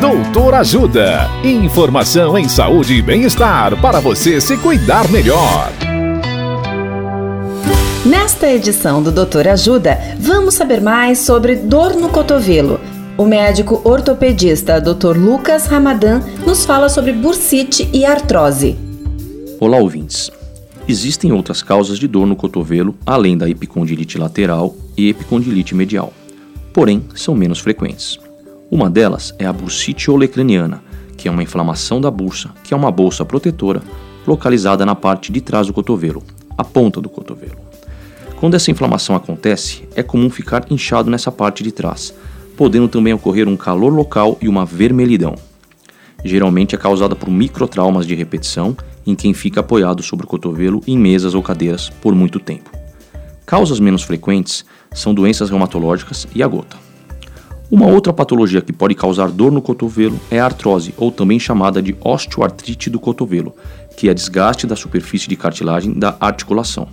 Doutor Ajuda. Informação em saúde e bem-estar para você se cuidar melhor. Nesta edição do Doutor Ajuda, vamos saber mais sobre dor no cotovelo. O médico ortopedista Dr. Lucas Ramadan nos fala sobre bursite e artrose. Olá, ouvintes. Existem outras causas de dor no cotovelo além da epicondilite lateral e epicondilite medial, porém são menos frequentes. Uma delas é a bursite olecraniana, que é uma inflamação da bursa, que é uma bolsa protetora localizada na parte de trás do cotovelo, a ponta do cotovelo. Quando essa inflamação acontece, é comum ficar inchado nessa parte de trás, podendo também ocorrer um calor local e uma vermelhidão. Geralmente é causada por microtraumas de repetição em quem fica apoiado sobre o cotovelo em mesas ou cadeiras por muito tempo. Causas menos frequentes são doenças reumatológicas e a gota. Uma outra patologia que pode causar dor no cotovelo é a artrose, ou também chamada de osteoartrite do cotovelo, que é desgaste da superfície de cartilagem da articulação.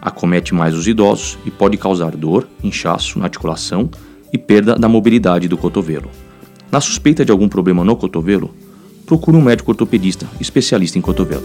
Acomete mais os idosos e pode causar dor, inchaço na articulação e perda da mobilidade do cotovelo. Na suspeita de algum problema no cotovelo, procure um médico ortopedista especialista em cotovelo.